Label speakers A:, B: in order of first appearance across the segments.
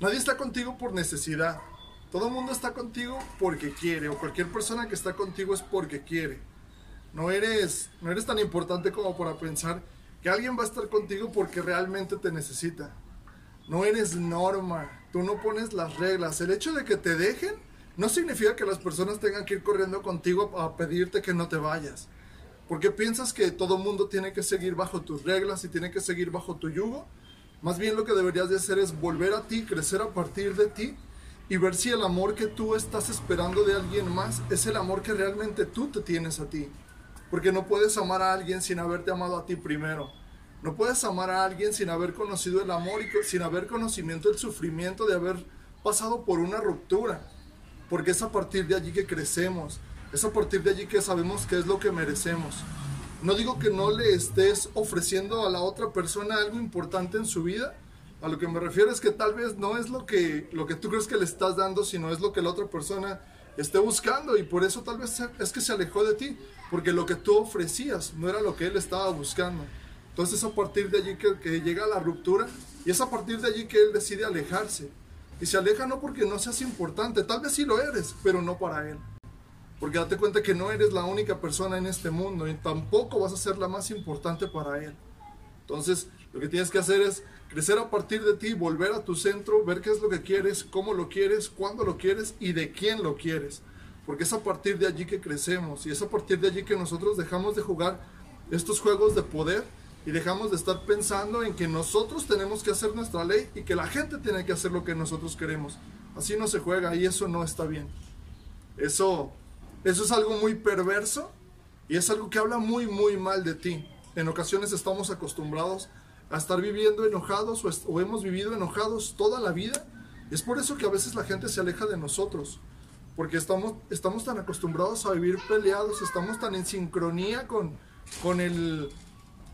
A: Nadie está contigo por necesidad. Todo el mundo está contigo porque quiere, o cualquier persona que está contigo es porque quiere. No eres, no eres tan importante como para pensar que alguien va a estar contigo porque realmente te necesita. No eres norma, tú no pones las reglas. El hecho de que te dejen no significa que las personas tengan que ir corriendo contigo a pedirte que no te vayas. Porque piensas que todo el mundo tiene que seguir bajo tus reglas y tiene que seguir bajo tu yugo. Más bien lo que deberías de hacer es volver a ti, crecer a partir de ti y ver si el amor que tú estás esperando de alguien más es el amor que realmente tú te tienes a ti. Porque no puedes amar a alguien sin haberte amado a ti primero. No puedes amar a alguien sin haber conocido el amor y sin haber conocimiento del sufrimiento de haber pasado por una ruptura. Porque es a partir de allí que crecemos. Es a partir de allí que sabemos qué es lo que merecemos. No digo que no le estés ofreciendo a la otra persona algo importante en su vida. A lo que me refiero es que tal vez no es lo que, lo que tú crees que le estás dando, sino es lo que la otra persona esté buscando y por eso tal vez es que se alejó de ti, porque lo que tú ofrecías no era lo que él estaba buscando. Entonces es a partir de allí que, que llega la ruptura y es a partir de allí que él decide alejarse. Y se aleja no porque no seas importante, tal vez sí lo eres, pero no para él. Porque date cuenta que no eres la única persona en este mundo y tampoco vas a ser la más importante para Él. Entonces, lo que tienes que hacer es crecer a partir de ti, volver a tu centro, ver qué es lo que quieres, cómo lo quieres, cuándo lo quieres y de quién lo quieres. Porque es a partir de allí que crecemos y es a partir de allí que nosotros dejamos de jugar estos juegos de poder y dejamos de estar pensando en que nosotros tenemos que hacer nuestra ley y que la gente tiene que hacer lo que nosotros queremos. Así no se juega y eso no está bien. Eso eso es algo muy perverso y es algo que habla muy, muy mal de ti. En ocasiones estamos acostumbrados a estar viviendo enojados o, hemos vivido enojados toda la vida. Es por eso que a veces la gente se aleja de nosotros. Porque estamos, estamos tan acostumbrados a vivir peleados, estamos tan en sincronía con, con, el,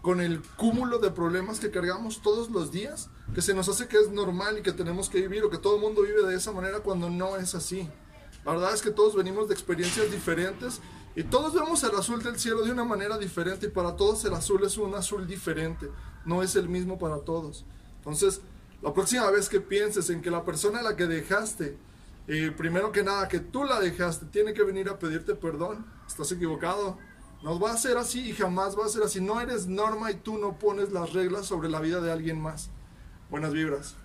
A: con el cúmulo de problemas que cargamos todos los días, que se nos hace que es normal y que tenemos que vivir o que todo el mundo vive de esa manera cuando no es así. La verdad es que todos venimos de experiencias diferentes y todos vemos el azul del cielo de una manera diferente y para todos el azul es un azul diferente, no es el mismo para todos. Entonces, la próxima vez que pienses en que la persona a la que dejaste, eh, primero que nada, que tú la dejaste, tiene que venir a pedirte perdón, estás equivocado. No va a ser así y jamás va a ser así. No eres norma y tú no pones las reglas sobre la vida de alguien más. Buenas vibras.